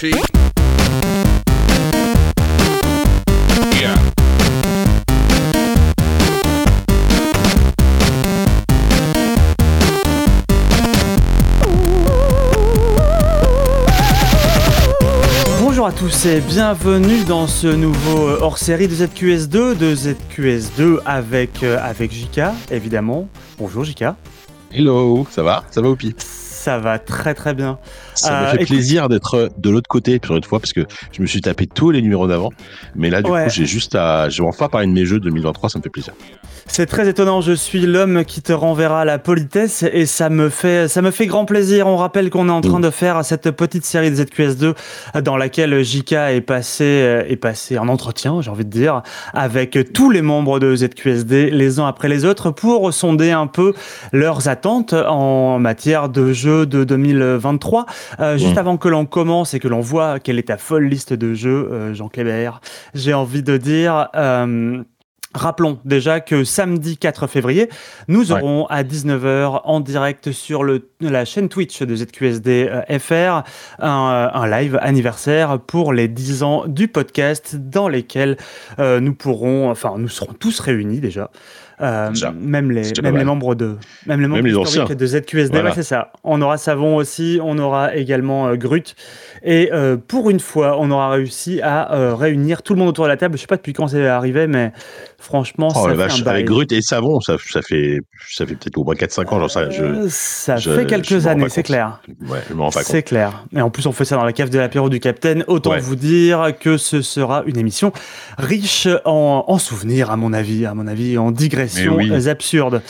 Yeah. Bonjour à tous et bienvenue dans ce nouveau euh, hors-série de ZQS2, de ZQS2 avec, euh, avec JK, évidemment. Bonjour JK. Hello, ça va? Ça va au pire Ça va très très bien. Ça me Euh, fait écoute- plaisir d'être de l'autre côté pour une fois parce que je me suis tapé tous les numéros d'avant. Mais là, du Ouais. coup, j'ai juste à. Je vais enfin parler de mes jeux 2023, ça me fait plaisir. C'est très étonnant, je suis l'homme qui te renverra la politesse et ça me fait, ça me fait grand plaisir. On rappelle qu'on est en train Mm. de faire cette petite série de ZQS2 dans laquelle JK est passé, euh, est passé en entretien, j'ai envie de dire, avec tous les membres de ZQSD les uns après les autres pour sonder un peu leurs attentes en matière de jeux de 2023. Euh, juste Mm. avant que l'on commence et que l'on voit quelle est ta folle liste de jeux, euh, Jean Clébert, j'ai envie de dire... euh, Rappelons déjà que samedi 4 février, nous Ouais. aurons à 19h en direct sur le, la chaîne Twitch de ZQSD euh, FR un, un live anniversaire pour les 10 ans du podcast dans lesquels euh, nous pourrons, enfin nous serons tous réunis déjà. Euh, Déjà. même les, même membres de même les membres historiques de ZQSD Voilà. ouais, c'est ça on aura Savon aussi on aura également euh, Grut et euh, pour une fois on aura réussi à euh, réunir tout le monde autour de la table je sais pas depuis quand c'est arrivé mais franchement Oh ça la fait vache, un avec Grut et Savon, ça, ça fait, ça fait peut-être au moins 4-5 ans, j'en sais rien. Je, Euh, ça je- fait quelques m'en années c'est clair ouais, je me rends pas compte. c'est clair. Et en plus, on fait ça dans la cave de l'apéro du Capitaine. Autant Ouais. vous dire que ce sera une émission riche en, en souvenirs, à mon avis, à mon avis, en digressions oui. absurdes.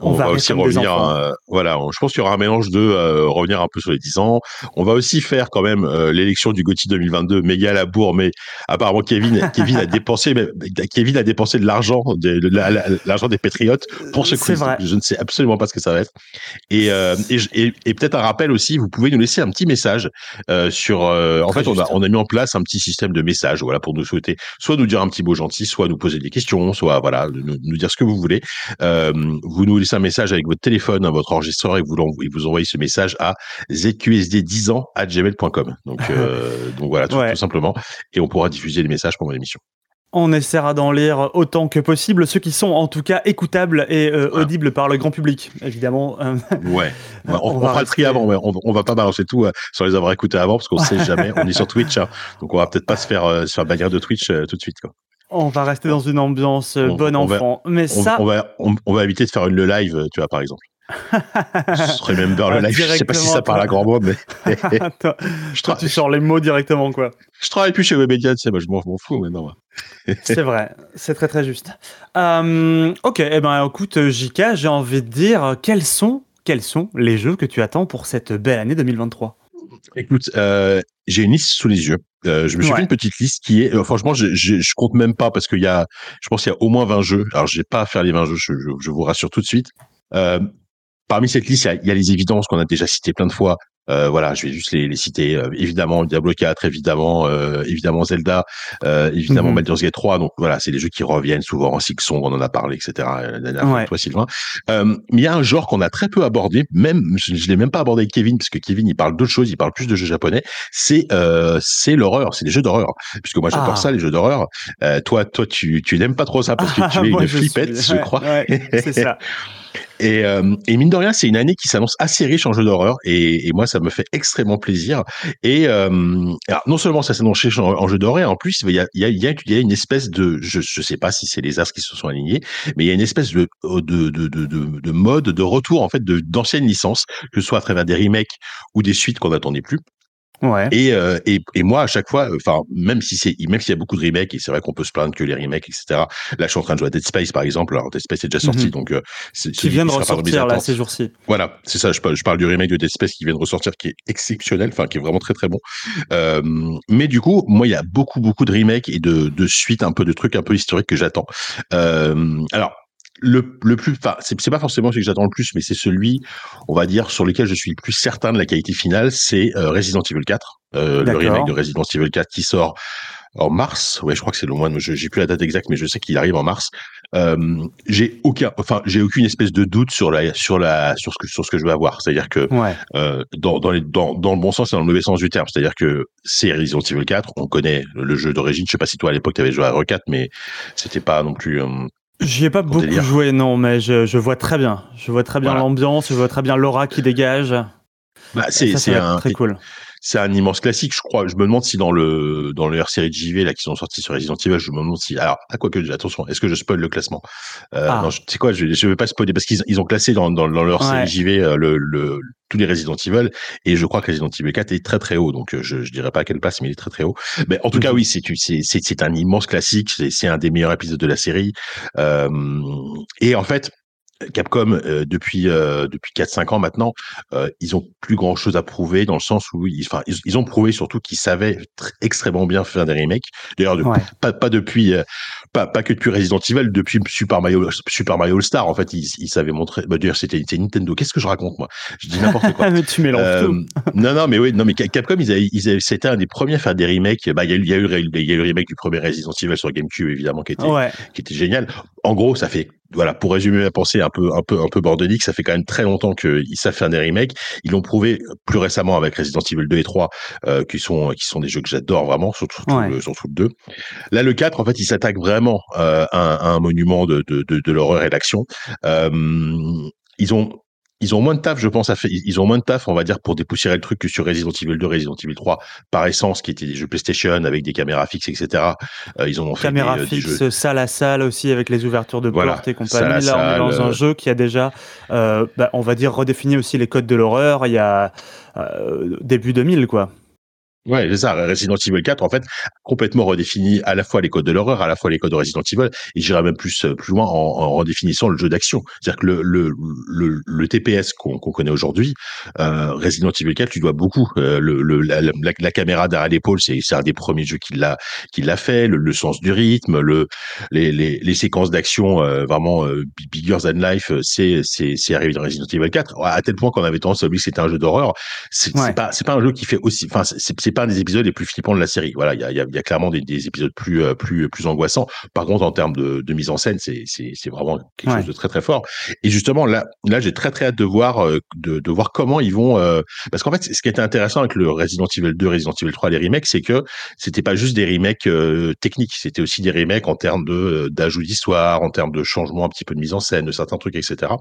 On, va, aussi revenir, euh, voilà, je pense qu'il y aura un mélange de euh, revenir un peu sur les 10 ans. On va aussi faire quand même euh, l'élection du GOTY 2022, méga la bourre, mais apparemment Kevin, Kevin a dépensé, mais- Kevin a dépensé de l'argent, de, de la- la- l'argent des Patriotes pour ce quiz. vrai. Je ne sais absolument pas ce que ça va être. Et, et, je- et- et peut-être un rappel aussi, vous pouvez nous laisser un petit message sur. en fait, on a, on a mis en place un petit système de messages, voilà, pour nous souhaiter, soit nous dire un petit mot gentil, soit nous poser des questions, soit voilà, nous, nous dire ce que vous voulez. Vous nous laissez un message avec votre téléphone, hein, votre enregistreur, et vous, l'envo- et vous envoyez ce message à zqsd10 ans à gmail.com. Donc, euh, donc voilà, tout, Ouais. tout simplement. Et on pourra diffuser les messages pendant l'émission. On essaiera d'en lire autant que possible, ceux qui sont en tout cas écoutables et euh, audibles par le grand public, évidemment. Ouais. On, On on va fera le tri avant. ouais. On, on va pas balancer tout euh, sans les avoir écoutés avant parce qu'on sait jamais. On est sur Twitch, hein. donc on va peut-être pas se faire euh, se faire bannir de Twitch tout de suite. Quoi. On va rester dans une ambiance euh, On- bon on va- enfant. Mais On, ça, on va on, on va éviter de faire une le live, euh, tu vois par exemple. Remember le live. Je sais pas si ça parle à grand mot, mais toi, je, toi, tu sors les mots directement, quoi. je travaille plus chez Webedia, tu sais, moi je m'en fous maintenant. moi. C'est vrai, c'est très très juste. Euh, ok, eh ben écoute, JK, j'ai envie de dire, quels sont, quels sont les jeux que tu attends pour cette belle année 2023 Écoute, euh, j'ai une liste sous les yeux. Euh, je me suis Ouais. fait une petite liste qui est, euh, franchement, je, je, je compte même pas parce qu'il y a, je pense qu'il y a au moins 20 jeux. Alors, j'ai pas à faire les 20 jeux, je, je, je vous rassure tout de suite. Euh, parmi cette liste, il y y a les évidences qu'on a déjà citées plein de fois. Euh, voilà, je vais juste les, les citer. Euh, évidemment, Diablo 4, évidemment, euh, évidemment Zelda, euh, évidemment Mhm. Baldur's Gate 3. Donc voilà, c'est des jeux qui reviennent souvent. Six Song, on en a parlé, etc. La dernière fois, toi, Sylvain. Euh, mais il y a un genre qu'on a très peu abordé. Même, je, je l'ai même pas abordé avec Kevin parce que Kevin, il parle d'autres choses. Il parle plus de jeux japonais. C'est euh, c'est l'horreur. C'est les jeux d'horreur. Puisque moi, j'adore Ah. ça, les jeux d'horreur. Euh, toi, toi, tu, tu n'aimes pas trop ça parce que tu es Moi, une je flippette, suis- je ouais, crois. ouais, c'est ça. Et, euh, et mine de rien, c'est une année qui s'annonce assez riche en jeux d'horreur et, moi, ça me fait extrêmement plaisir. Et euh, non seulement ça s'annonce riche en, jeux d'horreur, en plus, il y a, y, une espèce de, je, je sais pas si c'est les astres qui se sont alignés, mais il y a une espèce de, de mode de retour en fait d'anciennes licences, que ce soit à travers des remakes ou des suites qu'on n'attendait plus. Ouais. Et, euh, et, et moi, à chaque fois, enfin, même si c'est, même s'il y a beaucoup de remakes, et c'est vrai qu'on peut se plaindre que les remakes, etc. Là, je suis en train de jouer à Dead Space, par exemple. Alors, Dead Space est déjà sorti, Mhm. donc euh, c'est Qui vient de ressortir là ces jours-ci. Voilà, c'est ça. Je parle, je parle du remake de Dead Space qui vient de ressortir, qui est exceptionnel, enfin qui est vraiment très très bon. Euh, mais du coup, moi, il y a beaucoup beaucoup de remakes et de, de suites, un peu de trucs un peu historiques que j'attends. Euh, alors. Le, le plus, enfin, c'est pas forcément celui que j'attends le plus, mais c'est celui, on va dire, sur lequel je suis le plus certain de la qualité finale, c'est euh, Resident Evil 4, euh, le remake de Resident Evil 4 qui sort en mars. Ouais, je crois que c'est le mois de, je- j'ai plus la date exacte, mais je sais qu'il arrive en mars. euh, j'ai aucun, enfin, j'ai aucune espèce de doute sur la, sur la, sur ce que, sur ce que je vais avoir. C'est-à-dire que euh, dans, dans, les, dans, dans, le bon sens et dans le mauvais sens du terme. C'est-à-dire que c'est Resident Evil 4, on connaît le jeu d'origine. Je sais pas si toi à l'époque tu avais joué à R4, mais c'était pas non plus. J'y ai pas beaucoup joué, non, mais je, je, vois très bien. Je vois très bien l'ambiance, je vois très bien l'aura qui dégage. Bah, c'est très cool c'est un immense classique, je crois. Je me demande si dans le dans le série de JV là qui sont sortis sur Resident Evil, je me demande si alors à quoi que attention, est-ce que je spoil le classement? Euh, ah. Non, sais quoi, je je vais pas spoiler parce qu'ils ils ont classé dans dans, dans leur série JV euh, le, le tous les Resident Evil et je crois que Resident Evil 4 est très très haut donc euh, je je dirais pas à quelle place mais il est très très haut. Mais en tout cas mhm. oui, c'est c'est c'est un immense classique, c'est un des meilleurs épisodes de la série euh, et en fait Capcom, euh, depuis euh, depuis 4-5 ans maintenant, euh, ils ont plus grand chose à prouver dans le sens où ils, enfin, ils, ont prouvé surtout qu'ils savaient extrêmement bien faire des remakes. D'ailleurs, pas, pas depuis, pas, pas que depuis Resident Evil, depuis Super Mario Super Mario All Star. En fait, ils, ils savaient montrer. Bah, D'ailleurs, c'était Nintendo. Qu'est-ce que je raconte moi? Je dis n'importe quoi. mais tu mélanges tout. Non, non, mais oui, non, mais Capcom, ils avaient, ils avaient, c'était un des premiers à faire des remakes. Bah, il y a eu, il y a eu, il y a eu le remake du premier Resident Evil sur GameCube évidemment qui était, qui était génial. En gros, ça fait voilà, pour résumer la pensée un peu, un peu, un peu bordelique, ça fait quand même très longtemps qu'ils savent faire des remakes. Ils l'ont prouvé plus récemment avec Resident Evil 2 et 3, euh, qui sont, qui sont des jeux que j'adore vraiment, surtout, le, surtout le 2. Là, le 4, en fait, il s'attaque vraiment euh, à, un monument de, de, de, de l'horreur et l'action. Euh, ils ont ils ont moins de taf, je pense, à ils ont moins de taf, on va dire, pour dépoussiérer le truc que sur Resident Evil 2, Resident Evil 3, par essence, qui étaient des jeux PlayStation avec des caméras fixes, etc. Euh, ils ont fait caméras euh, fixes, salle à salle aussi avec les ouvertures de portes et compagnie. Là, on est dans un euh, jeu qui a déjà, euh, bah, on va dire, redéfini aussi les codes de l'horreur. Il y a début 2000, quoi. Ouais, c'est ça. Resident Evil 4, en fait, complètement redéfini à la fois les codes de l'horreur, à la fois les codes de Resident Evil, et j'irais même plus euh, plus loin en, en redéfinissant le jeu d'action. C'est-à-dire que le, le, le, le TPS qu'on connaît aujourd'hui, euh, Resident Evil 4, tu dois beaucoup. Euh, le, le la, la, caméra derrière l'épaule, c'est un des premiers jeux qui l'a qui l'a fait. Le, sens du rythme, le les, les, les séquences d'action euh, vraiment euh, bigger than life, c'est c'est c'est arrivé dans Resident Evil 4 à tel point qu'on avait tendance à oublier que c'était un jeu d'horreur. C'est pas c'est pas un jeu qui fait aussi. Enfin, c'est c'est pas un des épisodes les plus flippants de la série. Voilà, il y a, y a, clairement des, des, épisodes plus, euh, plus, plus angoissants. Par contre, en termes de, de mise en scène, c'est, c'est, c'est vraiment quelque chose de très très fort. Et justement, là, là, j'ai très très hâte de voir, euh, de, de voir comment ils vont. Euh, parce qu'en fait, ce qui était intéressant avec le Resident Evil 2, Resident Evil 3, les remakes, c'est que c'était pas juste des remakes techniques, c'était aussi des remakes en termes de d'ajout d'histoire, en termes de changement un petit peu de mise en scène, de certains trucs, etc.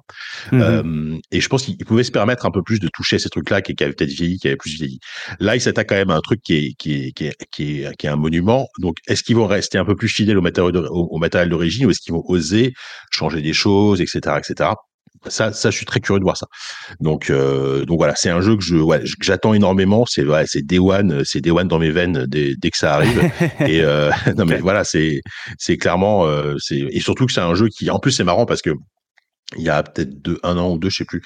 Mm-hmm. et je pense qu'ils pouvaient se permettre un peu plus de toucher ces trucs-là qui, qui avaient peut-être vieilli, qui avaient plus vieilli. Là, ils s'attaquent quand même à un truc qui est, qui est, qui est, qui est, qui est un monument. Donc, est-ce qu'ils vont rester un peu plus fidèles au matériel, au, matériel d'origine ou est-ce qu'ils vont oser changer des choses, etc., etc. Ça, ça, je suis très curieux de voir ça. Donc, euh, donc voilà, c'est un jeu que je, ouais, j'attends énormément. C'est, ouais, c'est Day One, c'est Day One dans mes veines dès, dès que ça arrive. et euh, non, mais voilà, c'est, c'est clairement, euh, c'est et surtout que c'est un jeu qui, en plus, c'est marrant parce que il y a peut-être deux, un an ou deux, je sais plus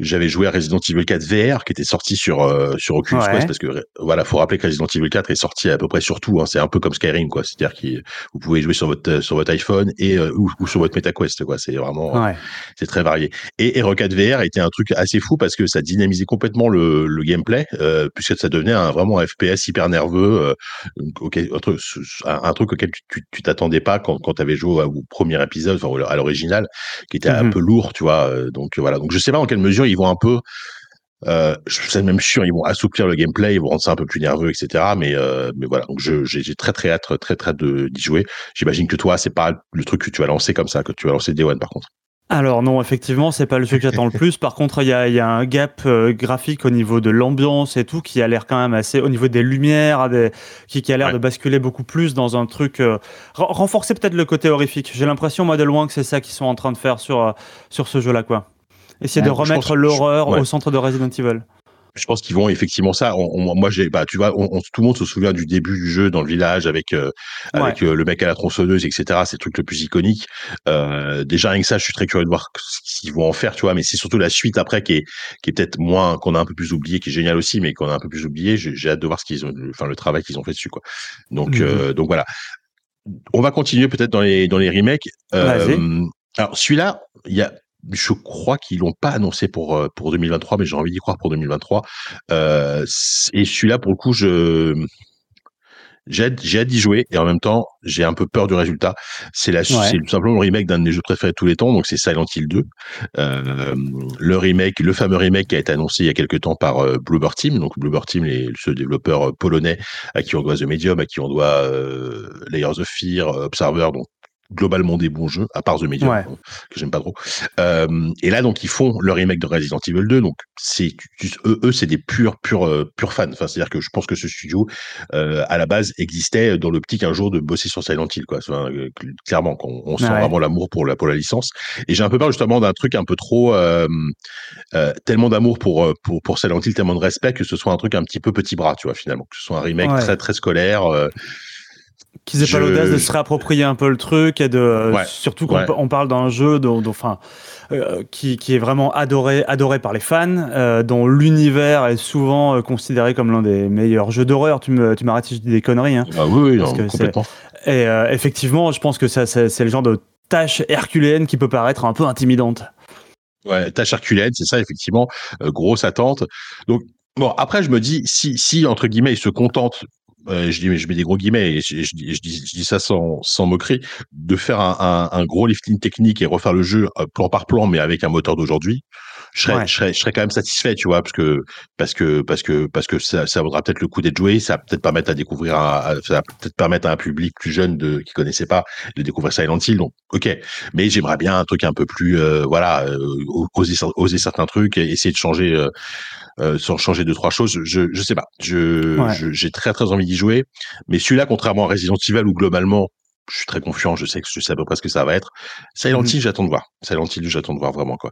j'avais joué à Resident Evil 4 VR qui était sorti sur euh, sur Oculus Quest parce que voilà faut rappeler que Resident Evil 4 est sorti à peu près sur tout hein, c'est un peu comme Skyrim quoi. C'est-à-dire que vous pouvez jouer sur votre sur votre iPhone et euh, ou, sur votre MetaQuest quoi. C'est vraiment c'est très varié. Et Hero 4 VR était un truc assez fou parce que ça dynamisait complètement le, le gameplay euh, puisque ça devenait un vraiment un FPS hyper nerveux un, truc, un, truc auquel tu t'attendais pas quand quand tu avais joué au premier épisode enfin à l'original qui était un mmh lourd tu vois donc voilà donc je sais pas en quelle mesure ils vont un peu euh, je suis même sûr, ils vont assouplir le gameplay, ils vont rendre ça un peu plus nerveux, etc. Mais, euh, mais voilà, donc j'ai très très hâte, très très hâte d'y jouer. J'imagine que toi, c'est pas le truc que tu vas lancer comme ça, que tu vas lancer Day One par contre. Alors non, effectivement, c'est pas le truc que j'attends le plus. Par contre, il y a, y a, un gap euh, graphique au niveau de l'ambiance et tout qui a l'air quand même assez, au niveau des lumières, des, qui, qui a l'air de basculer beaucoup plus dans un truc euh, renforcer peut-être le côté horrifique. J'ai l'impression moi de loin que c'est ça qu'ils sont en train de faire sur sur ce jeu-là, quoi. Essayer de remettre l'horreur au centre de Resident Evil. Je pense qu'ils vont effectivement ça. moi, j'ai, bah, tu vois, tout le monde se souvient du début du jeu dans le village avec euh, avec euh, le mec à la tronçonneuse, etc. C'est le truc le plus iconique. Euh, déjà rien que ça, je suis très curieux de voir ce qu'ils vont en faire, tu vois. Mais c'est surtout la suite après qui est qui est peut-être moins qu'on a un peu plus oublié, qui est génial aussi, mais qu'on a un peu plus oublié. J'ai hâte de voir ce qu'ils ont, enfin le travail qu'ils ont fait dessus, quoi. Donc mhm. donc voilà. On va continuer peut-être dans les dans les remakes. alors celui-là, il y a je crois qu'ils l'ont pas annoncé pour euh, pour 2023, mais j'ai envie d'y croire pour 2023. Euh, et celui-là, pour le coup, je j'ai hâte, j'ai hâte d'y jouer et en même temps, j'ai un peu peur du résultat. C'est la, c'est tout simplement le remake d'un de mes jeux préférés de tous les temps, donc c'est Silent Hill 2. Euh, le remake, le fameux remake qui a été annoncé il y a quelques temps par euh, Bluebird Team. Donc Bluebird Team, les, ce développeur euh, polonais à qui on doit The Medium, à qui on doit euh, Layers of Fear, Observer, donc globalement des bons jeux, à part The Medium, que j'aime pas trop. Euh, et là, donc, ils font le remake de Resident Evil 2. Donc, c'est eux, eux c'est des purs, purs, euh, purs fans. Enfin, c'est-à-dire que je pense que ce studio, euh, à la base, existait dans l'optique un jour de bosser sur Silent Hill, quoi. Enfin, euh, clairement, on, on sent vraiment l'amour pour la, pour la licence. Et j'ai un peu peur justement d'un truc un peu trop, tellement d'amour pour, pour, pour Silent Hill, tellement de respect que ce soit un truc un petit peu petit bras, tu vois, finalement, que ce soit un remake très, très scolaire qu'ils aient pas l'audace de se réapproprier un peu le truc et de surtout quand on parle d'un jeu dont, enfin euh, qui, qui, est vraiment adoré adoré par les fans euh, dont l'univers est souvent euh, considéré comme l'un des meilleurs jeux d'horreur. Tu me tu m'arrêtes si je dis des conneries hein, ah oui, oui non, complètement. et effectivement je pense que ça c'est le genre de tâche herculéenne qui peut paraître un peu intimidante. Ouais tâche herculéenne c'est ça effectivement. Grosse attente. Donc Bon, après, je me dis, si, si, entre guillemets, ils se contentent je dis, je mets des gros guillemets, et je, je, dis, je, dis, ça sans, sans moquerie, de faire un, un, un, gros lifting technique et refaire le jeu euh, plan par plan, mais avec un moteur d'aujourd'hui, je serais, je serais, je serais quand même satisfait, tu vois, parce que, parce que, parce que, parce que ça, ça vaudra peut-être le coup d'être joué, ça va peut-être permettre à découvrir, un, ça va peut-être permettre à un public plus jeune de, qui connaissait pas, de découvrir Silent Hill, donc, ok. Mais j'aimerais bien un truc un peu plus, euh, voilà, euh, oser, oser certains trucs, et essayer de changer, euh, euh, sans changer deux trois choses. Je je sais pas. Je j'ai très très envie d'y jouer, mais celui-là, contrairement à Resident Evil où globalement je suis très confiant, je sais que je sais à peu près ce que ça va être. Silent mmh. Hill, j'attends de voir. Silent Hill, j'attends de voir vraiment quoi.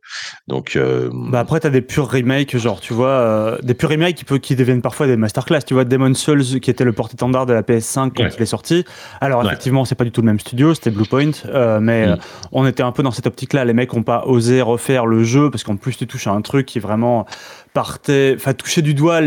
Donc euh... bah après t'as des purs remakes, genre tu vois, euh, des purs remakes qui, peut, qui deviennent parfois des masterclass. Tu vois, Demon Souls qui était le porte-étendard de la PS5 quand il est sorti. Alors effectivement, c'est pas du tout le même studio, c'était Bluepoint, euh, mais mmh. on était un peu dans cette optique-là. Les mecs ont pas osé refaire le jeu parce qu'en plus tu touches à un truc qui est vraiment partait, enfin toucher du doigt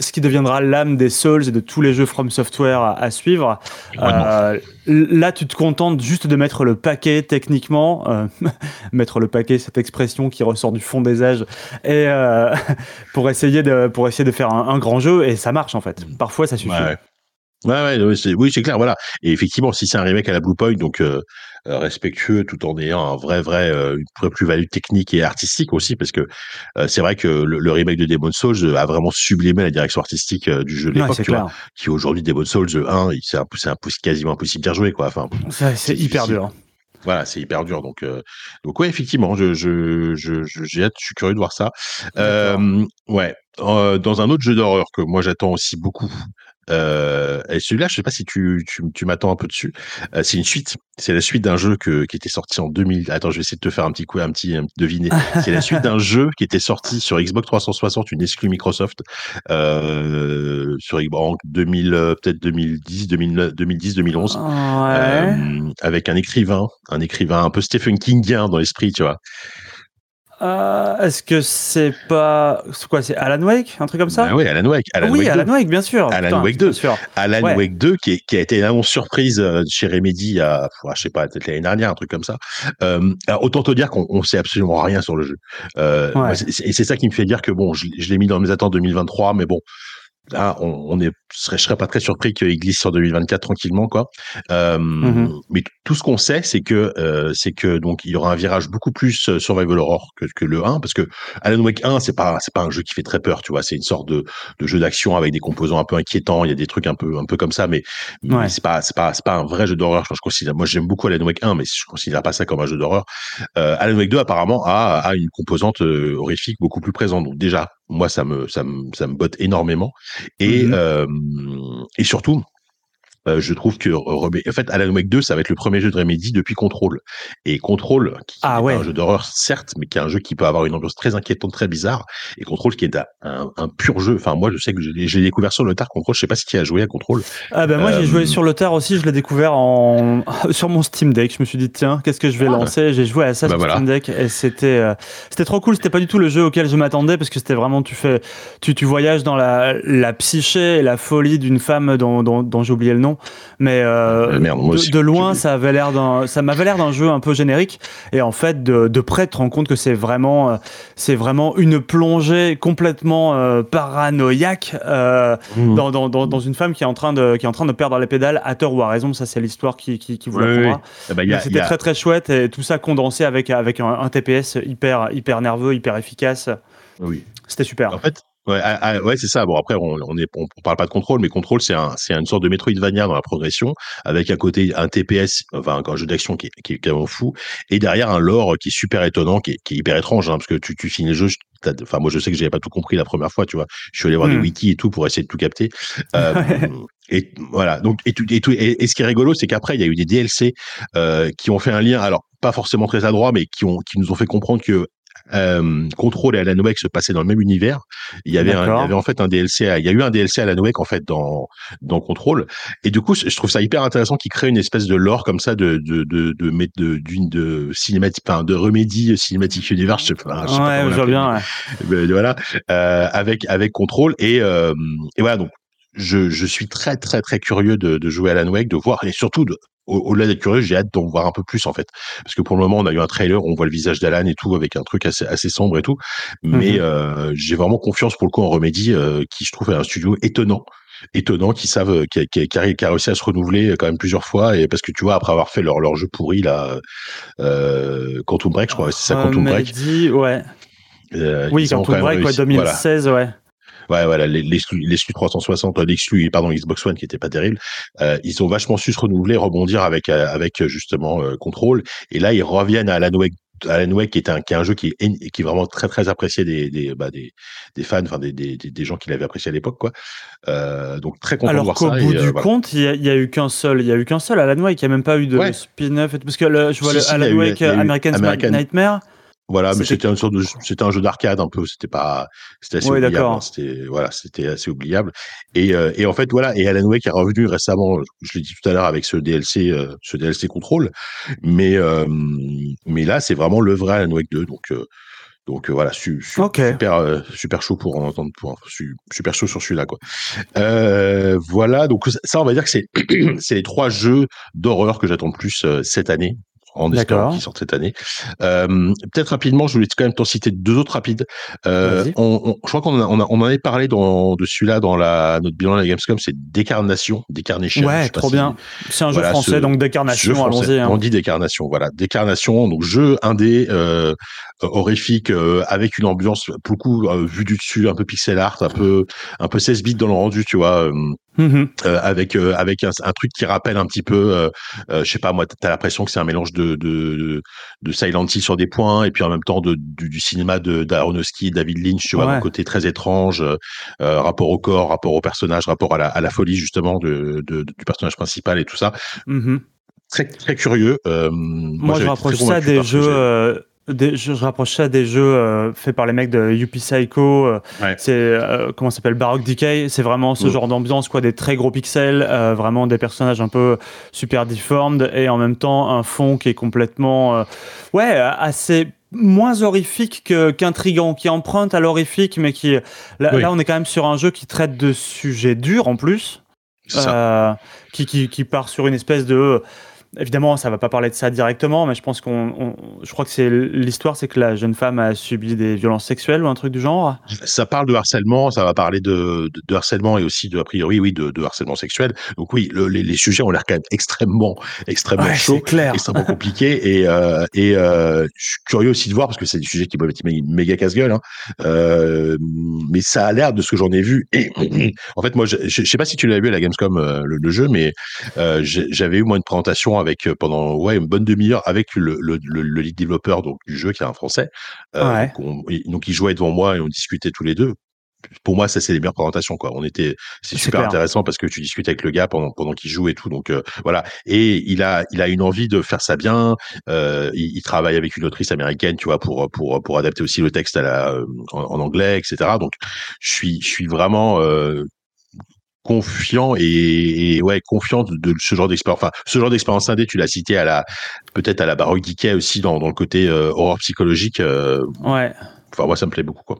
ce qui deviendra l'âme des Souls et de tous les jeux From Software à, suivre. Euh, là, tu te contentes juste de mettre le paquet techniquement, euh, mettre le paquet, cette expression qui ressort du fond des âges, et euh, pour essayer de pour essayer de faire un, grand jeu et ça marche en fait. Parfois, ça suffit. Ouais, ouais, oui, c'est clair, voilà. Et effectivement, si c'est un remake à la Blue Point, donc euh, euh, respectueux, tout en ayant un vrai, vrai, euh, une plus-value technique et artistique aussi, parce que c'est vrai que le, remake de Demon Souls a vraiment sublimé la direction artistique du jeu de l'époque, qui aujourd'hui Demon Souls 1, c'est quasiment impossible d'y rejouer, quoi. Enfin, c'est hyper dur. Voilà, c'est hyper dur. Donc, donc ouais, effectivement, je, je, je, j'ai hâte, je suis curieux de voir ça. ouais, dans un autre jeu d'horreur que moi j'attends aussi beaucoup, euh, et celui-là, je sais pas si tu, tu, tu m'attends un peu dessus. Euh, c'est une suite. C'est la suite d'un jeu que, qui était sorti en 2000. Attends, je vais essayer de te faire un petit coup, un petit, un petit deviner. c'est la suite d'un jeu qui était sorti sur Xbox 360, une exclue Microsoft, euh, sur Xbox 2000, euh, peut-être 2010, 2010, 2011, ouais. euh, avec un écrivain, un écrivain un peu Stephen Kingien dans l'esprit, tu vois. Euh, Est-ce que c'est pas quoi C'est Alan Wake, un truc comme ça? Bah Oui, Alan Wake. Alan oui, Wake Alan 2. Wake, bien sûr. Alan Putain, Wake 2. Sûr. Alan ouais. Wake 2, qui, est, qui, a été une annonce surprise euh, chez Remedy à, je sais pas, peut-être l'année dernière, un truc comme ça. Euh, autant te dire qu'on on sait absolument rien sur le jeu. Euh, ouais. Et c'est ça qui me fait dire que bon, je, je l'ai mis dans mes attentes 2023, mais bon, Là, on, on est, je serais pas très surpris qu'il glisse sur 2024 tranquillement, quoi. Euh, mm-hmm. Mais tout ce qu'on sait, c'est que euh, c'est que donc il y aura un virage beaucoup plus euh, survival horror que, que le 1, parce que Alan Wake 1, c'est pas c'est pas un jeu qui fait très peur, tu vois. C'est une sorte de, de jeu d'action avec des composants un peu inquiétants. Il y a des trucs un peu un peu comme ça, mais, ouais. mais c'est pas c'est pas c'est pas un vrai jeu d'horreur. Je, je considère, moi j'aime beaucoup Alan Wake 1, mais je considère pas ça comme un jeu d'horreur. Euh, Alan Wake 2 apparemment a, a une composante euh, horrifique beaucoup plus présente. Donc déjà moi ça me ça me ça me botte énormément et mmh. euh, et surtout euh, je trouve que en fait Alan Wake 2 ça va être le premier jeu de Remedy depuis Control. Et Control qui ah, est ouais. un jeu d'horreur certes mais qui est un jeu qui peut avoir une ambiance très inquiétante très bizarre. Et Control qui est un, pur jeu. Enfin moi je sais que j'ai découvert sur le tard Control. Je sais pas si tu as joué à Control. Ah ben moi euh... j'ai joué sur le tard aussi. Je l'ai découvert en sur mon Steam Deck. Je me suis dit tiens qu'est-ce que je vais ah, lancer? J'ai joué à ça bah sur voilà. Steam Deck et c'était euh, c'était trop cool. C'était pas du tout le jeu auquel je m'attendais parce que c'était vraiment tu fais tu, tu voyages dans la, la psyché et la folie d'une femme dont, dont, dont j'ai oublié le nom nom, mais Ah, merde, moi de, aussi, de loin, ça avait l'air d'un, ça m'avait l'air d'un jeu un peu générique. Et en fait, de, de près, tu te rends compte que c'est vraiment, euh, c'est vraiment une plongée complètement euh, paranoïaque euh, Mhm. dans, dans, dans, dans une femme qui est en train de, qui est en train de perdre les pédales à tort ou à raison. Ça, c'est l'histoire qui, qui, qui vous Oui, l'apprendra. Ah bah, Mais il C'était a- très très chouette et tout ça condensé avec, avec un, un TPS hyper, hyper nerveux, hyper efficace. oui. C'était super. En fait, ouais, ah, ah, ouais, c'est ça. Bon, après, on, on est, on, on parle pas de contrôle, mais contrôle, c'est un, c'est une sorte de Metroidvania dans la progression, avec à côté un TPS, enfin un jeu d'action qui, est- qui est carrément fou, et derrière un lore qui est super étonnant, qui est, qui est hyper étrange, hein, parce que tu, tu finis le jeu. Enfin, moi, je sais que j'avais pas tout compris la première fois, tu vois. Je suis allé voir des Hmm. wikis et tout pour essayer de tout capter. Euh, et voilà. Donc, et, tout, et, tout, et, et ce qui est rigolo, c'est qu'après, il y a eu des DLC euh, qui ont fait un lien. Alors, pas forcément très adroit, mais qui ont, qui nous ont fait comprendre que euh, Control et Alan Wake se passaient dans le même univers. Il y avait, un, il y avait en fait un DLC, à- il y a eu un DLC Alan Wake en fait dans dans Control. Et du coup, je trouve ça hyper intéressant qu'ils créent une espèce de lore comme ça de de de de de, de, d'une- de cinématique, enfin de remédie cinématique univers. Je sais pas. Je sais pas ouais, comment je vois bien. ouais. mais- voilà, euh, avec avec Control et euh, et voilà donc. Je, je suis très très très curieux de, de jouer à Alan Wake, de voir et surtout de, au-delà d'être curieux, j'ai hâte d'en voir un peu plus en fait, parce que pour le moment on a eu un trailer, on voit le visage d'Alan et tout avec un truc assez assez sombre et tout, mais Mhm. euh, j'ai vraiment confiance pour le coup en Remedy, euh, qui je trouve est un studio étonnant, étonnant, qui savent, euh, qui a, qui qui réussi à se renouveler quand même plusieurs fois, et parce que tu vois après avoir fait leur leur jeu pourri là, euh, Quantum Break, je crois, c'est ça Quantum Break. Remedy, ouais. euh, Oui, Quantum Break, ouais, réussi- voilà. 2016, ouais. Ouais, voilà, l'exclu l'exclu 360, euh, l'exclu, pardon, Xbox One qui était pas terrible. Euh, ils ont vachement su se renouveler, rebondir avec euh, avec euh, justement euh, Control. Et là, ils reviennent à Alan Wake, Alan Wake qui est un qui est un jeu qui est qui est vraiment très très apprécié des des bah, des, des fans, enfin des, des des gens qui l'avaient apprécié à l'époque, quoi. Euh, donc très content de Alors voir qu'au ça. bout et, euh, du voilà. compte, il y, y a eu qu'un seul, il y a eu qu'un seul Alan Wake, il n'y a même pas eu de Ouais. spin-off, parce que le- je vois Si, le si, y Alan Wake y eu American, American- Nightmare. Voilà, mais C'était- c'était un jeu d'arcade un peu. C'était pas, c'était assez Oui, oubliable. hein, C'était, voilà, c'était assez oubliable. Et, euh, et en fait, voilà. Et Alan Wake est revenu récemment. Je l'ai dit tout à l'heure avec ce DLC, euh, ce DLC Control. Mais, euh, mais là, c'est vraiment le vrai Alan Wake 2. Donc, euh, donc euh, voilà, su- super, euh, super chaud pour en entendre, pour, su- super chaud sur celui-là, quoi. Euh, voilà. Donc ça, on va dire que c'est, c'est les trois jeux d'horreur que j'attends le plus cette année. En espérant D'accord. qu'ils sortent cette année. Euh, Peut-être rapidement, je voulais quand même t'en citer deux autres rapides. Euh, on, on- je crois qu'on en a- on, on en avait parlé dans, de celui-là dans la, notre bilan de la Gamescom, c'est Décarnation, Décarnation. Ouais, trop si- bien. C'est un jeu français, ce- donc décarnation, allons-y. hein. On dit décarnation, voilà. Décarnation, donc jeu indé, euh, horrifique, euh, avec une ambiance, pour le coup, euh, vue du dessus, un peu pixel art, un peu, un peu 16 bits dans le rendu, tu vois, Mhm. euh, avec, euh, avec un, un truc qui rappelle un petit peu, euh, je sais pas, moi, t'as l'impression que c'est un mélange de, de, de Silent Hill sur des points, et puis en même temps de, du, du cinéma de d'Aronofsky, David Lynch, tu vois, Ouais. un côté très étrange, rapport au corps, rapport au personnage, rapport à la, à la folie, justement, de, de- du personnage principal et tout ça Mhm. très très curieux. Euh, Moi, je rapproche ça des jeux. Des, je, je rapproche ça des jeux euh, faits par les mecs de Yuppie Psycho. euh, Ouais. C'est euh, comment ça s'appelle Baroque Decay. C'est vraiment ce Mm. genre d'ambiance, quoi, des très gros pixels, euh, vraiment des personnages un peu super deformed et en même temps un fond qui est complètement, ouais, assez moins horrifique que- qu'intrigant, qui emprunte à l'horrifique, mais qui là, Oui. là, on est quand même sur un jeu qui traite de sujets durs en plus. Qui, qui, qui part sur une espèce de. Évidemment, ça va pas parler de ça directement, mais je pense qu'on. on- je crois que c'est l'histoire, c'est que la jeune femme a subi des violences sexuelles ou un truc du genre. Ça parle de harcèlement, ça va parler de, de, de harcèlement et aussi de a priori oui de, de harcèlement sexuel. Donc oui, le- les, les sujets ont l'air quand même extrêmement extrêmement Ouais, chauds. c'est clair. extrêmement compliqué et euh, et euh, je suis curieux aussi de voir parce que c'est des sujets qui peuvent être mé- méga casse-gueule hein. euh, mais ça a l'air de ce que j'en ai vu et en fait moi je, je, je sais pas si tu l'as vu à la Gamescom le, le jeu mais euh, j'avais eu moi une présentation avec euh, pendant ouais une bonne demi-heure avec le, le, le, le lead développeur donc du jeu qui est un français euh, Ouais. donc, on- et- donc il jouait devant moi et on discutait tous les deux pour moi, ça c'est les meilleures présentations quoi. On était, c'est super intéressant parce que tu discutes avec le gars pendant pendant qu'il joue et tout. Donc euh, voilà. Et il a il a une envie de faire ça bien. Euh, il, il travaille avec une autrice américaine, tu vois, pour pour pour adapter aussi le texte à la en, en anglais, etc. Donc je suis je suis vraiment euh, confiant et, et, ouais confiant de, de ce genre d'expérience. Enfin, ce genre d'expérience indé, tu l'as cité à la peut-être à la Baroque Decay aussi dans dans le côté euh, horreur psychologique. euh, Ouais. Enfin moi ça me plaît beaucoup quoi.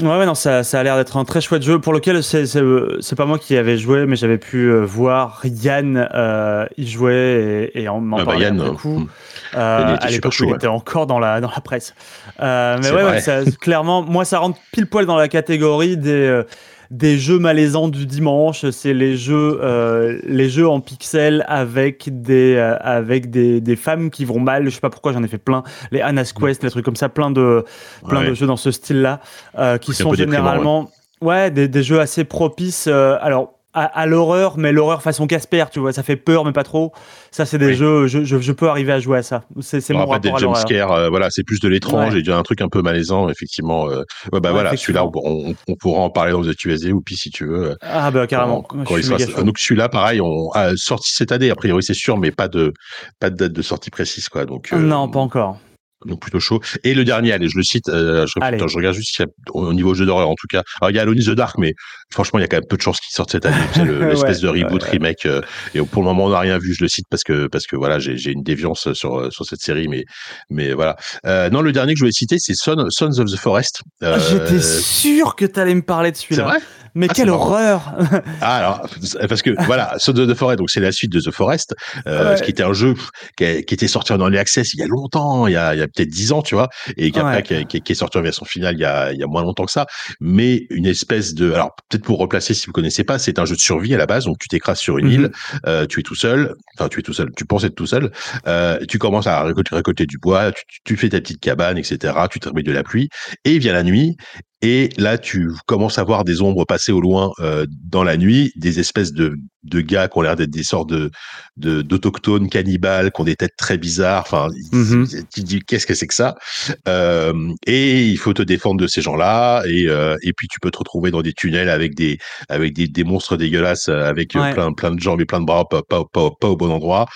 Ouais, ouais, non, ça, ça a l'air d'être un très chouette jeu pour lequel c'est, c'est, c'est pas moi qui avais joué, mais j'avais pu euh, voir Yann euh, y jouer et, et en m'en Ah bah, parler Yann, euh, hmm. Euh, Il était à l'époque, il encore dans la, dans la presse. Euh, mais C'est ouais, vrai. ouais ça, clairement, moi, ça rentre pile poil dans la catégorie des, euh, des jeux malaisants du dimanche. C'est les jeux, euh, les jeux en pixels avec des, euh, avec des, des femmes qui vont mal. Je sais pas pourquoi, j'en ai fait plein. Les Anna's Quest, les trucs comme ça, plein de, plein Ouais. de jeux dans ce style-là, euh, qui sont généralement, ouais, des, des jeux assez propices. euh, alors. À, à l'horreur, mais l'horreur façon Casper, tu vois, ça fait peur, mais pas trop. Ça, c'est des Oui. jeux, je, je, je peux arriver à jouer à ça. C'est mon des rapport l'horreur. jumpscares, euh, voilà, c'est plus de l'étrange Ouais. et un truc un peu malaisant, effectivement. euh. Bah Ouais, voilà, celui-là, on, on- on pourra en parler dans le QSD ou puis si tu veux. euh, Ah bah carrément. quand- sera- donc celui-là, pareil, on a sorti cette année, a priori, c'est sûr, mais pas de pas de date de sortie précise, quoi. Donc euh, non, pas encore. Donc plutôt chaud. Et le dernier, allez, je le cite, euh, je, Allez. attends, je regarde juste s'il y a- au niveau jeu d'horreur en tout cas. Alors il y a Alone in the Dark, mais franchement il y a quand même peu de chances qu'il sorte cette année. C'est le- Ouais, l'espèce de reboot ouais. remake. euh, et pour le moment on n'a rien vu. Je le cite parce que parce que voilà j'ai j'ai une déviance sur euh, sur cette série, mais mais voilà. Euh, non le dernier que je voulais citer c'est Son, Sons of the Forest. Euh, Ah, J'étais sûr que t'allais me parler de c'est celui-là. vrai? Mais Ah, quelle horreur Ah alors parce que voilà Sons of the Forest donc c'est la suite de The Forest, euh, Ouais. ce qui était un jeu qui, a- qui était sorti en early access il y a longtemps, il y a, il y a peut-être 10 ans tu vois, et qui après Ouais. qui, a- qui- qui est sorti en version finale il y a, il y a moins longtemps que ça, mais une espèce de alors peut-être pour replacer si vous connaissez pas, c'est un jeu de survie à la base, donc tu t'écrases sur une Mhm. île, euh, tu es tout seul, enfin tu es tout seul, tu penses être tout seul, euh, tu commences à récolter, récolter du bois, tu, tu fais ta petite cabane, etc. Tu te remets de la pluie, et vient la nuit. Et là, tu commences à voir des ombres passer au loin euh, dans la nuit, des espèces de, de gars qui ont l'air d'être des sortes de de- d'autochtones cannibales, qui ont des têtes très bizarres. Enfin, Mhm. tu dis qu'est-ce que c'est que ça? Euh, Et il faut te défendre de ces gens-là. Et, euh, et puis tu peux te retrouver dans des tunnels avec des avec des, des monstres dégueulasses, avec Ouais. plein plein de jambes et plein de bras, pas pas, pas, pas au bon endroit.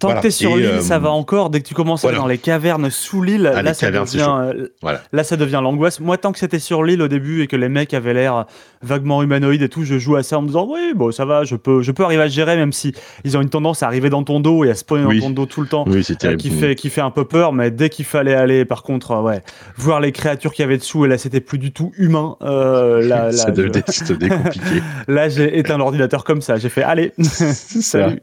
Tant Voilà. que t'es sur l'île, ça va encore. Dès que tu commences à aller voilà. dans les cavernes sous l'île, Ah, là, ça devient, Voilà. là, ça devient l'angoisse. Moi, tant que c'était sur l'île au début et que les mecs avaient l'air vaguement humanoïdes et tout, je joue à ça en me disant oui, bon, ça va, je peux, je peux arriver à gérer, même si ils ont une tendance à arriver dans ton dos et à spawner Oui. dans ton dos tout le temps. Oui, euh, qui fait qui fait un peu peur mais dès qu'il fallait aller par contre euh, ouais voir les créatures qu'il y avait dessous et là c'était plus du tout humain euh, là, là, ça je- devenait compliqué. là j'ai éteint l'ordinateur comme ça j'ai fait allez salut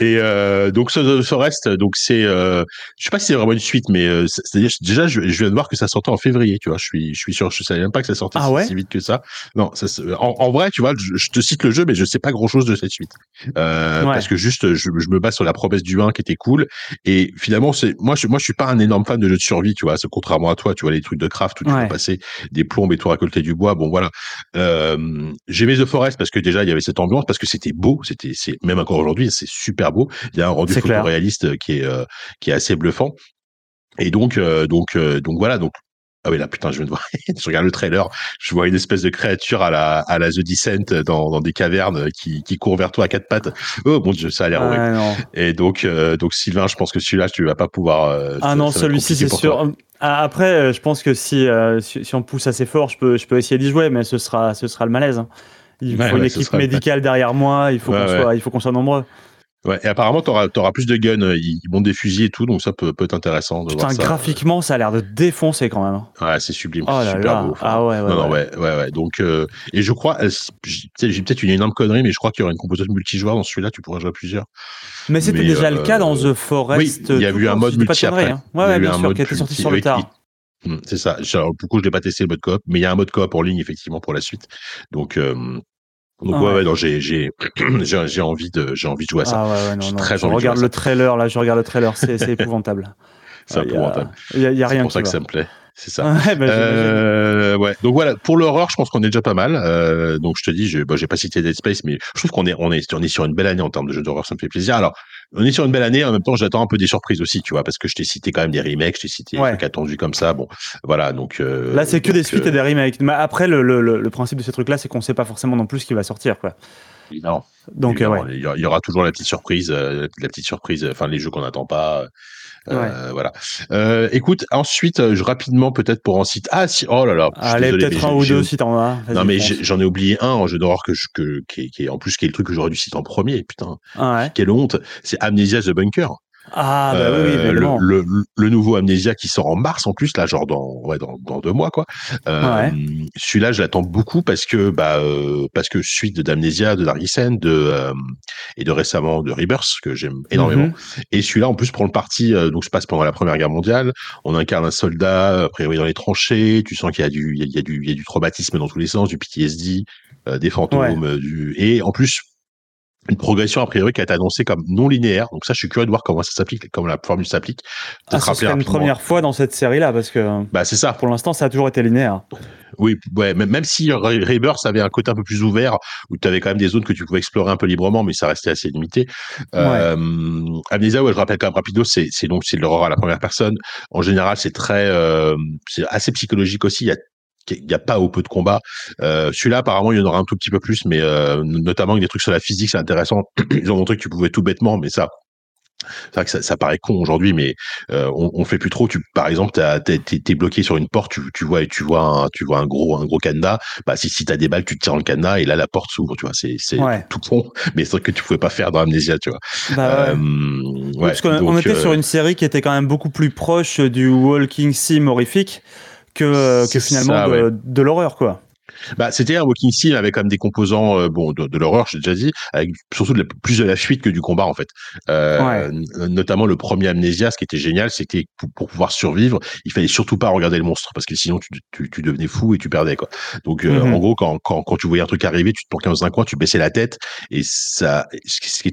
Et euh, donc of the Forest, donc c'est, euh, je sais pas si c'est vraiment une suite, mais euh, c'est- c'est-à-dire déjà je, je viens de voir que ça sortait en février, tu vois. Je suis, je suis sûr, je savais même pas que ça sortait Ah si, ouais? si vite que ça. Non, ça, en, en vrai, tu vois, je, je te cite le jeu, mais je sais pas grand-chose de cette suite, euh, Ouais. parce que juste je, je me base sur la promesse du 1 qui était cool. Et finalement, c'est moi, je, moi, je suis pas un énorme fan de jeux de survie, tu vois. C'est contrairement à toi, tu vois les trucs de craft où tu Ouais. peux passer des plombes et tout récolter du bois. Bon, voilà. Euh, J'aimais The Forest parce que déjà il y avait cette ambiance, parce que c'était beau, c'était, c'est même encore aujourd'hui, c'est super beau. Il y a un rendu photoréaliste qui est euh, qui est assez bluffant. Et donc euh, donc euh, donc voilà donc ah oui là putain je viens de voir je regarde le trailer je vois une espèce de créature à la à la The Descent dans, dans des cavernes qui qui court vers toi à quatre pattes oh mon dieu ça a l'air horrible non. et donc euh, donc Sylvain je pense que celui-là tu vas pas pouvoir euh, Ah ça- non, celui-ci c'est sûr. toi. Ah, Après, euh, je pense que si, euh, si, si on pousse assez fort, je peux, je peux essayer d'y jouer, mais ce sera, ce sera le malaise. hein. Il Ouais, faut une ouais, équipe sera médicale derrière moi, il faut Ouais, qu'on soit, il faut qu'on soit nombreux. Ouais et apparemment t'auras auras plus de guns ils, ils montent des fusils et tout donc ça peut peut être intéressant de Putain, voir ça graphiquement, ça a l'air de défoncer quand même. hein. ouais c'est sublime Oh là super là. beau Enfin, Ah ouais, ouais. non, non, ouais. ouais. Donc, euh, et je crois, euh, j'ai peut-être une énorme connerie, mais je crois qu'il y aura une composante multijoueur dans celui-là, tu pourras jouer à plusieurs. Mais c'était déjà euh, le cas dans The Forest. oui, il y a eu un mode multi après. hein. Ouais, ouais, bien sûr, qui était sorti sur le tard. Hmm, C'est ça. Alors, du coup, je l'ai pas testé le mode coop, mais il y a un mode coop en ligne effectivement pour la suite. Donc, euh, donc Ah ouais, ouais. non, j'ai j'ai j'ai envie de j'ai envie de jouer à ça. Ah ouais, ouais, non, non. très Je envie de regarde jouer à le trailer, là, je regarde le trailer, c'est c'est épouvantable. C'est Il y a- épouvantable. Il y a, il y a C'est rien pour ça que va. ça me plaît. C'est ça. Ouais, bah. Euh, ouais. Donc voilà, pour l'horreur, je pense qu'on est déjà pas mal. Euh, donc je te dis, j'ai pas cité Dead Space, mais je trouve qu'on est, on est, on est sur une belle année en termes de jeux d'horreur. Ça me fait plaisir. Alors, on est sur une belle année. En même temps, j'attends un peu des surprises aussi, tu vois, parce que je t'ai cité quand même des remakes, je t'ai cité des Ouais. trucs attendus comme ça. Bon, voilà. Donc euh, Là, c'est que des suites euh, et des remakes. Mais après, le, le, le, le principe de ces trucs-là, c'est qu'on sait pas forcément non plus ce qui va sortir, quoi. évidemment, Donc, euh, ouais. il y aura- toujours la petite surprise, euh, la petite surprise. Enfin, les jeux qu'on n'attend pas. Euh, Voilà. Euh, écoute, ensuite, euh, je, rapidement, peut-être pour en citer. Ah, si, oh là là. Allez, peut-être un ou deux si t'en as. Non mais j'en ai oublié un en jeu d'horreur que je, que, qui, est, qui est- en plus qui est le truc que j'aurais dû citer en premier. Putain, Ah ouais. quelle honte. C'est Amnesia the Bunker. Ah, bah oui, Euh, le, évidemment. le, le nouveau Amnesia qui sort en mars en plus, là, genre dans, ouais, dans, dans deux mois, quoi. Euh, Celui-là, je l'attends beaucoup parce que, bah, euh, parce que suite d'Amnesia, de Dark Descent, de, et de récemment de Rebirth, que j'aime énormément. Mhm. Et celui-là, en plus, prend le parti, donc se passe pendant la Première Guerre mondiale. On incarne un soldat, a priori dans les tranchées. Tu sens qu'il y a du, il y a, il y a du, il y a du traumatisme dans tous les sens, du PTSD, des fantômes, du, et en plus, une progression a priori qui a été annoncée comme non linéaire. Donc ça, je suis curieux de voir comment ça s'applique, comment la formule s'applique. Ah, ce serait une première fois dans cette série-là, parce que Bah c'est ça. pour l'instant, ça a toujours été linéaire. Oui, ouais, même, si Re- Rebirth avait un côté un peu plus ouvert, où tu avais quand même des zones que tu pouvais explorer un peu librement, mais ça restait assez limité. Euh, Amnesia, ouais, je rappelle quand même rapido, c'est c'est donc c'est de l'horreur à la première personne. En général, c'est très, euh, c'est assez psychologique aussi. Il y a il n'y a pas ou peu de combats. Euh, Celui-là, apparemment, il y en aura un tout petit peu plus, mais euh, notamment avec des trucs sur la physique, c'est intéressant. Ils ont montré que tu pouvais tout bêtement, mais ça, c'est vrai que ça, ça paraît con aujourd'hui, mais euh, on, on fait plus trop. Tu, par exemple, t'es bloqué sur une porte, tu, tu vois, tu vois, un, tu vois un gros, un gros cadenas. Bah, si, si t'as des balles, tu te tires le cadenas et là, la porte s'ouvre. Tu vois, c'est, c'est Ouais. tout con, mais c'est que tu pouvais pas faire dans Amnesia, tu vois. Bah, ouais. Euh, ouais, parce qu'on était euh, sur une série qui était quand même beaucoup plus proche du walking sim horrifique que, euh, que finalement ça, de, ouais. de l'horreur, quoi. Bah, c'était un walking sim avec même des composants euh, bon de, de l'horreur, j'ai déjà dit, avec surtout de la- plus de la fuite que du combat en fait. Euh, Ouais. n- Notamment le premier Amnesia, ce qui était génial, c'était pour, pour pouvoir survivre, il fallait surtout pas regarder le monstre parce que sinon tu, tu, tu devenais fou et tu perdais quoi. Donc euh, Mhm. en gros, quand, quand, quand tu voyais un truc arriver, tu te planquais dans un coin, tu baissais la tête et ça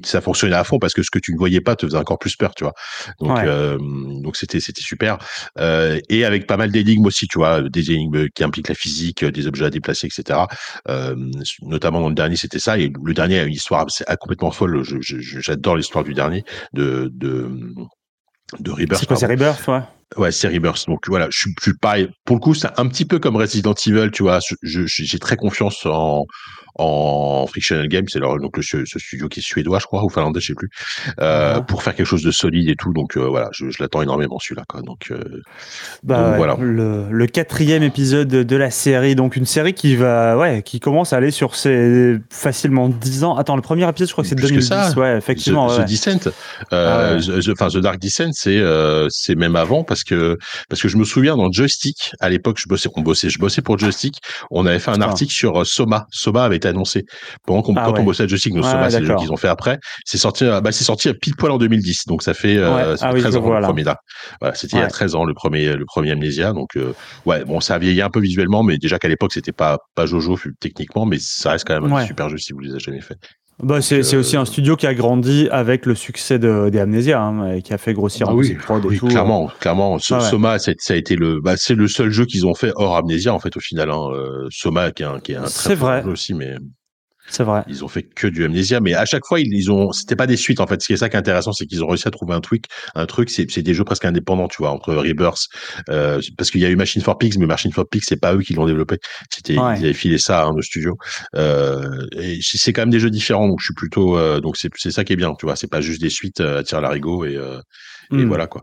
ça fonctionnait à fond parce que ce que tu ne voyais pas te faisait encore plus peur, tu vois. Donc Ouais. euh, donc c'était c'était super euh, et avec pas mal d'énigmes aussi, tu vois, des énigmes qui impliquent la physique, des objets à déplacer, etc. Euh, notamment dans le dernier, c'était ça. Et le dernier a une histoire complètement folle. J'adore l'histoire du dernier de de de Rebirth. C'est quoi, c'est. Rebirth, ouais? Ouais, c'est Rebirth. Donc voilà, je suis, je suis pareil. Pour le coup, c'est un petit peu comme Resident Evil, tu vois. J'ai très confiance en en Frictional Games, c'est donc le, ce studio qui est suédois, je crois, ou finlandais, je sais plus, euh, Ah. pour faire quelque chose de solide et tout. Donc euh, voilà, je, je l'attends énormément celui-là. Quoi. Donc euh, Bah, Donc, voilà. le, le quatrième épisode de la série, donc une série qui va, ouais, qui commence à aller sur ses facilement 10 ans. Attends, le premier épisode, je crois que c'est Plus que 2010, ça. ouais, effectivement. The, ouais. The Descent, Ah ouais. The- The- enfin The Dark Descent, c'est c'est même avant parce que parce que je me souviens dans Joystick à l'époque, je bossais, on bossait, je bossais pour Joystick. On avait fait un article sur Soma. Soma avait été annoncé pendant qu'on Ah quand ouais. on bossait à Ouais, Soma, c'est le jeu qu'ils ont fait après. C'est sorti, euh, bah c'est sorti euh, pile poil en 2010. Donc ça fait, euh, Ouais. ça Ah fait oui, 13 je ans le premier là. Voilà, c'était il y a Ouais. 13 ans le premier le premier Amnesia. Donc euh, ouais, bon, ça a vieilli un peu visuellement, mais déjà qu'à l'époque c'était pas pas Jojo techniquement, mais ça reste quand même un Ouais. super jeu si vous les avez jamais fait. Bah, c'est c'est aussi euh, un studio qui a grandi avec le succès de, des Amnesia, hein, et qui a fait grossir Ah oui, prods et oui, tout. clairement, clairement. So- Ah ouais. Soma, ça a été le, bah, c'est le seul jeu qu'ils ont fait hors Amnesia en fait au final. Hein. Euh, Soma qui est un, qui est un C'est très bon vrai. jeu aussi, mais C'est vrai. ils ont fait que du Amnesia. Mais à chaque fois, ils, ils ont, c'était pas des suites en fait. Ce qui est ça qui est intéressant, c'est qu'ils ont réussi à trouver un truc, un truc. C'est, c'est des jeux presque indépendants, tu vois, entre Rebirth, euh, parce qu'il y a eu Machine for Pigs, mais Machine for Pigs, c'est pas eux qui l'ont développé. C'était, Ouais. ils avaient filé ça à un de studio. Euh, et c'est quand même des jeux différents, donc je suis plutôt, euh, donc c'est, c'est ça qui est bien, tu vois. C'est pas juste des suites euh, à tir larigot et et Hmm. voilà quoi.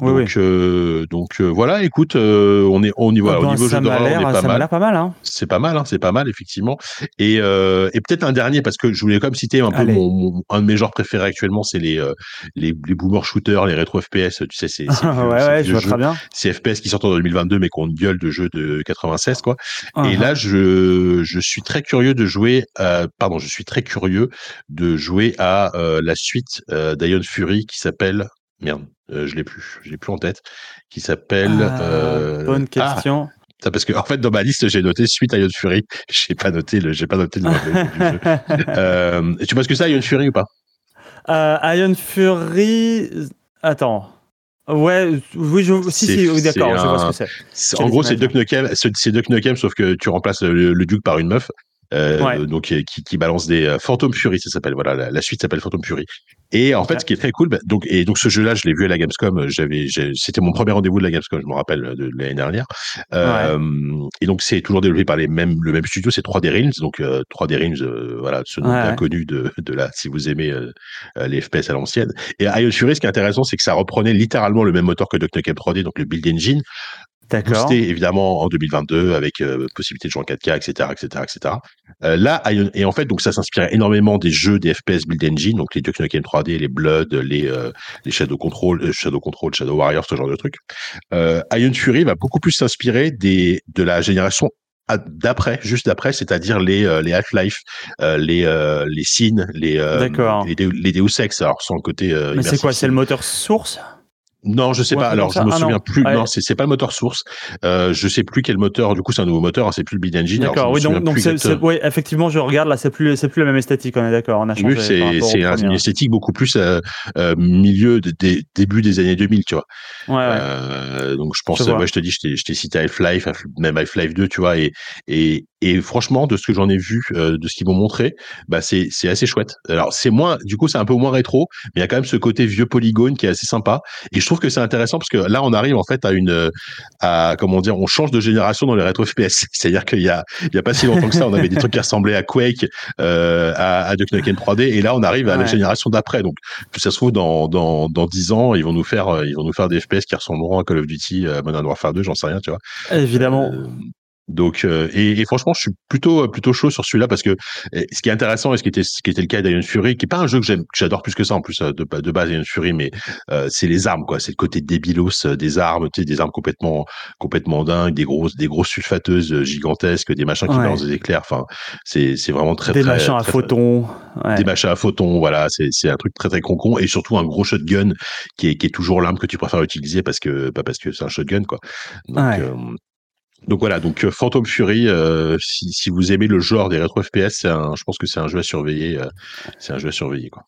Oui, donc euh, donc euh, voilà, écoute, euh, on est on y va. Ah au niveau ça jeu d'horreur, on l'air est pas ça m'a mal. l'air pas mal, hein. C'est pas mal, hein, c'est pas mal effectivement. Et euh, et peut-être un dernier parce que je voulais quand même citer un peu mon, mon- un de mes genres préférés actuellement, c'est les euh, les les boomer shooters, les rétro FPS. Tu sais, c'est c'est ouais, je vois très bien. FPS qui sortent en 2022 mais qu'on gueule de jeux de 96 quoi. Et Uh-huh. là, je, je suis très curieux de jouer, euh, pardon, je suis très curieux de jouer à euh, la suite euh, d'Ion Fury qui s'appelle, merde, euh, je l'ai plus, je l'ai plus en tête, qui s'appelle. Ah, euh, bonne ah, question. ça, parce que en fait, dans ma liste, j'ai noté suite à Ion Fury. J'ai pas noté le, j'ai pas noté le nom du jeu. Euh, tu ce que c'est, Ion Fury ou pas? Euh, Iron Fury. Attends. Ouais, oui, je... si, si, oui, d'accord, je vois ce que c'est. En gros, c'est Duck Nukem, c'est c'est Duck Nukem, sauf que tu remplaces le, le Duke par une meuf. Euh, Ouais. donc euh, qui, qui balance des euh, Phantom Fury ça s'appelle voilà la, la suite s'appelle Phantom Fury. Et en fait ce qui est très cool bah, donc et donc ce jeu là je l'ai vu à la Gamescom euh, j'avais c'était mon premier rendez-vous de la Gamescom je me rappelle de, de l'année dernière. Euh, et donc c'est toujours développé par les mêmes le même studio c'est 3D Realms donc euh, 3D Realms euh, voilà ce nom bien connu de de la si vous aimez euh, euh, les FPS à l'ancienne. Et Ion Fury ce qui est intéressant c'est que ça reprenait littéralement le même moteur que Duck Nukem 3D donc le Build Engine. Boosté évidemment en 2022 avec euh, possibilité de jouer en 4K, etc., etc., etc. Euh, là, et en fait, donc ça s'inspirait énormément des jeux des FPS Build Engine, donc les Duke Nukem 3D, les Blood, les euh, les Shadow Control, euh, Shadow Control, Shadow Warrior, ce genre de trucs. Euh, Iron Fury va beaucoup plus s'inspirer des de la génération d'après, juste d'après, c'est-à-dire les euh, les Half-Life, euh, les euh, les Sin, les euh, les, les Deus Ex, alors sans le côté. euh, Mais c'est quoi C'est le moteur source? Non, je sais pas. Alors, je me Ah, souviens non. plus. Ouais. Non, c'est pas le moteur source. Euh, je sais plus quel moteur. Du coup, c'est un nouveau moteur. hein, c'est plus le Build Engine. D'accord, oui, donc, donc c'est, oui, effectivement, je regarde là, c'est plus, c'est plus la même esthétique, on est d'accord, on a changé. Oui, c'est une esthétique beaucoup plus euh, euh, milieu de, des- début des années 2000, tu vois. Ouais, ouais. Euh, donc je pense, Je ouais, je te dis, je t'ai- je t'ai cité Half-Life, Half- même Half-Life 2, tu vois, et et et franchement, de ce que j'en ai vu, euh, de ce qu'ils m'ont montré, bah c'est c'est assez chouette. Alors c'est moins, du coup, c'est un peu moins rétro, mais il y a quand même ce côté vieux polygone qui est assez sympa. Et je trouve que c'est intéressant parce que là, on arrive en fait à une, à comment dire, on change de génération dans les rétro FPS. C'est-à-dire qu'il y a il y a pas si longtemps que ça, on avait des trucs qui ressemblaient à Quake, euh, à, à Duke Nukem 3D, et là, on arrive à la génération d'après. Donc ça se trouve dans dans dans 10 ans, ils vont nous faire euh, ils vont nous faire des FPS qui ressembleront à Call of Duty, euh, Modern Warfare 2, j'en sais rien, tu vois. Évidemment. Euh, donc euh, et, et franchement, je suis plutôt plutôt chaud sur celui-là parce que eh, ce qui est intéressant et ce qui était ce qui était le cas d'Iron Fury, qui est pas un jeu que j'aime, que j'adore plus que ça en plus euh, de, de base Iron Fury, mais euh, c'est les armes quoi, c'est le côté débilos euh, des armes, tu sais, des armes complètement complètement dingues, des grosses des grosses sulfateuses euh, gigantesques, des machins qui Ouais. balancent des éclairs. Enfin, c'est c'est vraiment très Des très, machins à photons. ouais. des machins à photons, voilà, c'est c'est un truc très très concon et surtout un gros shotgun qui est qui est toujours l'arme que tu préfères utiliser parce que pas parce que c'est un shotgun quoi. Donc Ouais. euh, donc voilà, donc euh, Phantom Fury, euh, si, si vous aimez le genre des rétro FPS, un, je pense que c'est un jeu à surveiller. euh, c'est un jeu à surveiller quoi.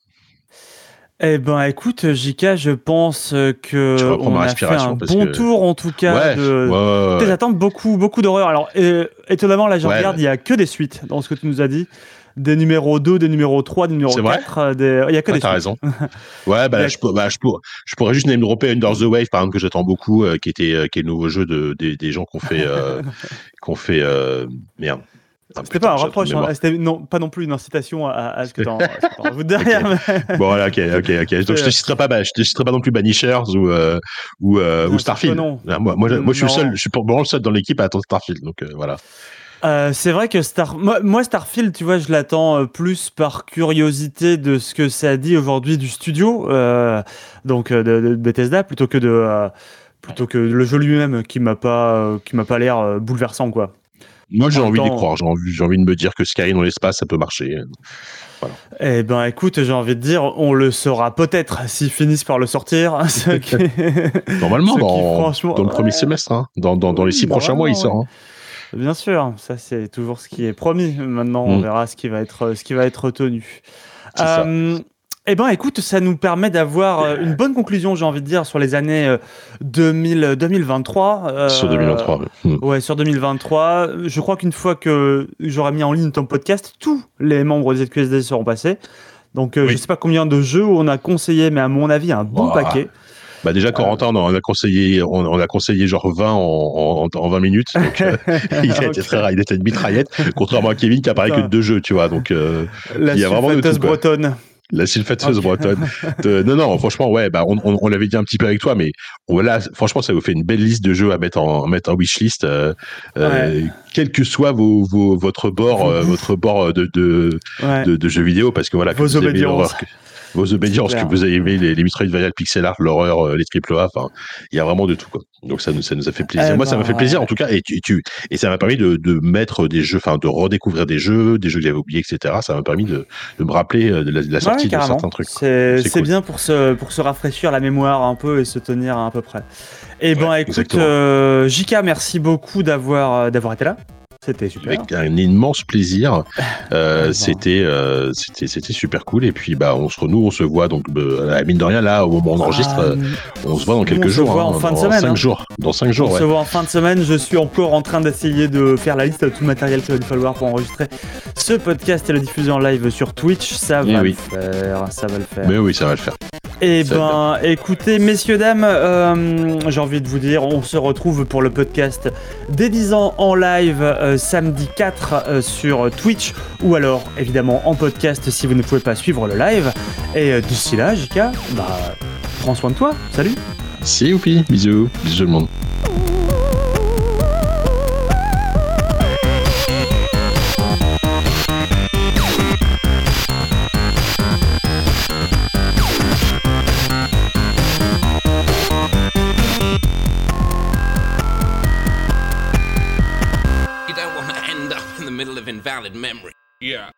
Eh ben, écoute, JK, je pense que on a fait un bon que- tour en tout cas ouais, de. ouais. Tes attentes beaucoup, beaucoup d'horreur. Alors, euh, étonnamment, là, je regarde, il y a que des suites dans ce que tu nous as dit. Des numéros 2, des numéros 3, des numéros C'est vrai 4. euh, des... Il y a que Ouais, des t'as raison. Ouais, bah, a- je, peux- bah, je, pourrais, je pourrais juste name dropper Under the Wave, par exemple, que j'attends beaucoup, euh, qui était, euh, qui est le nouveau jeu de, des, des gens qu'on fait, euh, qu'on fait, merde. Ah, C'était pas un mémoire. hein. c'était non, pas non plus une incitation à, à ce que t'en rajoutes derrière. mais- Bon, voilà, ok, ok, ok. Donc, je te citerai pas, bah, je te citerai pas non plus Banishers ou, euh, ou, euh, Non, ou Starfield. non. Ah, Moi, moi, je- moi, je suis le seul, je suis pour vraiment le seul dans l'équipe à attendre Starfield. Donc, euh, voilà. Euh, c'est vrai que Star... moi, moi, Starfield, tu vois, je l'attends euh, plus par curiosité de ce que ça dit aujourd'hui du studio, euh, donc de, de Bethesda, plutôt que de euh, plutôt que le jeu lui-même qui m'a pas qui m'a pas l'air bouleversant quoi. Moi, j'ai En envie d'y croire. J'ai envie, j'ai envie de me dire que Skyrim dans l'espace, ça peut marcher. Eh ben, écoute, j'ai envie de dire, on le saura peut-être s'ils finissent par le sortir. qui- Normalement, qui, dans, franchement, dans le premier ouais. semestre, hein. dans, dans, dans les six prochains mois, il sort. hein. Bien sûr, ça c'est toujours ce qui est promis. Maintenant, on Mm. verra ce qui va être, ce qui va être retenu. Euh, eh ben, écoute, ça nous permet d'avoir euh, une bonne conclusion, j'ai envie de dire, sur les années euh, 2000, 2023. euh, Sur 2023. ouais. Hmm. Ouais, sur 2023. Je crois qu'une fois que j'aurai mis en ligne ton podcast, tous les membres des ZQSD seront passés. Donc, euh, Oui. je sais pas combien de jeux on a conseillé, mais à mon avis, un bon paquet. Bah déjà, Corentin, on a conseillé, on, on a conseillé genre 20 en, en, en 20 minutes. Donc, euh, il a été très, il a été une mitraillette. Contrairement à Kevin qui a parlé que de deux jeux, tu vois. Donc, euh, La il y a vraiment de tout, bretonne. la sulfateuse Ok. bretonne. De- non, non, franchement, ouais, bah, on, on, on l'avait dit un petit peu avec toi, mais voilà, franchement, ça vous fait une belle liste de jeux à mettre en, mettre en wishlist, euh, euh, quel que soit vos, vos, votre bord, euh, votre bord de, de, Ouais. de, de jeux vidéo, parce que voilà, Vos obédiences. que- vos obédiences, que vous avez aimé les, les variales pixel art, l'horreur, euh, les triple A, enfin, il y a vraiment de tout, quoi. Donc ça nous, ça nous a fait plaisir. Eh Moi, ça m'a ben, fait plaisir, ouais. en tout cas, et tu, et tu, et ça m'a permis de, de mettre des jeux, enfin, de redécouvrir des jeux, des jeux que j'avais oubliés, etc. Ça m'a permis de, de me rappeler euh, de la, de la Ouais, sortie de certains trucs. C'est cool. bien pour se, pour se rafraîchir la mémoire un peu et se tenir à, peu près. Et ben Ouais, écoute, exactement. euh, JK, merci beaucoup d'avoir euh, d'avoir été là. C'était super. Avec un immense plaisir. Euh, Ouais, bon. c'était, euh, c'était, c'était super cool. Et puis, bah, on se, nous, on se voit donc, euh, mine de rien, là, au moment où on enregistre, Ah, euh, on se voit dans quelques on se jours. voit en hein, fin de semaine, Cinq hein. jours. Dans cinq jours, on ouais. se voit en fin de semaine. Je suis encore en train d'essayer de faire la liste de tout le matériel qu'il va nous falloir pour enregistrer ce podcast et le diffuser en live sur Twitch. Ça Eh va oui. le faire. Ça va le faire. Mais oui, ça va le faire. Eh ben, écoutez, messieurs, dames, euh, j'ai envie de vous dire, on se retrouve pour le podcast des 10 ans en live euh, samedi 4 euh, sur Twitch ou alors évidemment en podcast si vous ne pouvez pas suivre le live. Et euh, d'ici là, JK, bah, prends soin de toi. Salut Si, youpi. Bisous. Bisous tout le monde. Invalid memory. Yeah.